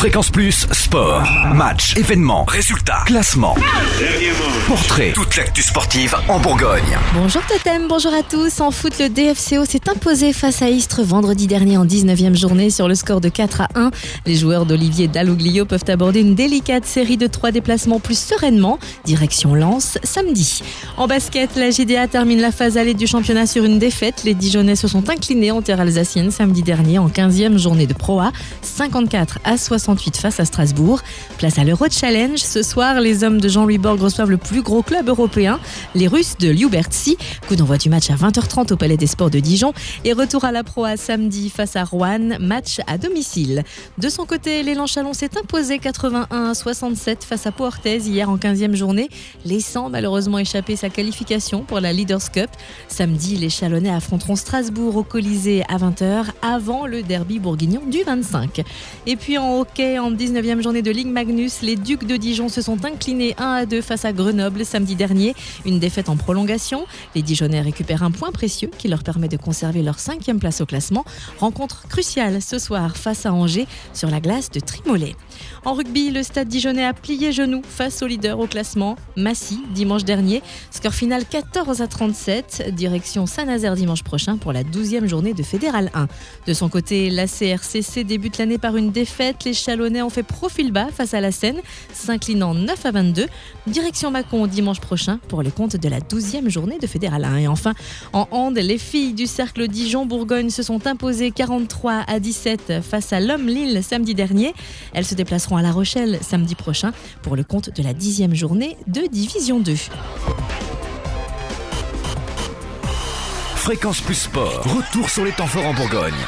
Fréquence Plus, sport, match, événements, résultats, classement, portrait, toute l'actu sportive en Bourgogne. Bonjour Totem, bonjour à tous. En foot, le DFCO s'est imposé face à Istres vendredi dernier en 19e journée sur le score de 4 à 1. Les joueurs d'Olivier Dalloglio peuvent aborder une délicate série de trois déplacements plus sereinement. Direction Lens samedi. En basket, la GDA termine la phase allée du championnat sur une défaite. Les Dijonais se sont inclinés en terre alsacienne samedi dernier en 15e journée de Pro A, 54 à 68 face à Strasbourg. Place à l'Euro Challenge. Ce soir, les hommes de Jean-Louis Borg reçoivent le plus gros club européen, les Russes de Liubertsi. Coup d'envoi du match à 20h30 au Palais des Sports de Dijon et retour à la Pro A samedi face à Rouen, match à domicile. De son côté, l'élan Chalon s'est imposé 81 à 67 face à Portez hier en 15e journée, laissant malheureusement échapper sa qualification pour la Leaders Cup. Samedi, les Chalonnais affronteront Strasbourg au Colisée à 20h avant le derby bourguignon du 25. Et puis en hockey, en 19e journée de Ligue Magnus, les Ducs de Dijon se sont inclinés 1 à 2 face à Grenoble samedi dernier. Une défaite en prolongation. Les Dijonnais récupèrent un point précieux qui leur permet de conserver leur cinquième place au classement. Rencontre cruciale ce soir face à Angers sur la glace de Trimolet. En rugby, le stade dijonnais a plié genou face au leader au classement, Massy, dimanche dernier. Score final 14 à 37, direction Saint-Nazaire dimanche prochain pour la 12e journée de Fédéral 1. De son côté, la CRCC débute l'année par une défaite. Les Chalonnais ont fait profil bas face à la Seine, s'inclinant 9 à 22. Direction Mâcon dimanche prochain pour les comptes de la 12e journée de Fédéral 1. Et enfin, en hand, les filles du cercle Dijon-Bourgogne se sont imposées 43 à 17 face à l'homme Lille samedi dernier. Elles se déplaceront à La Rochelle samedi prochain pour le compte de la 10e journée de Division 2. Fréquence Plus Sport, retour sur les temps forts en Bourgogne.